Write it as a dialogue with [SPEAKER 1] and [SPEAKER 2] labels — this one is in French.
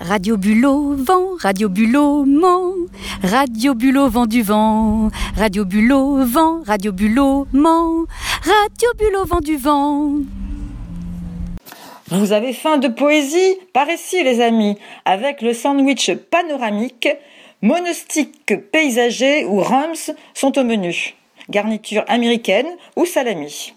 [SPEAKER 1] Radio Bulot, vent, Radio Bulot, ment. Radio Bulot, vent du vent. Radio Bulot, vent, Radio Bulot, ment. Radio Bulot, vent du vent.
[SPEAKER 2] Vous avez faim de poésie? Par ici, les amis, avec le sandwich panoramique, monostique paysager ou rums sont au menu. Garniture américaine ou salami.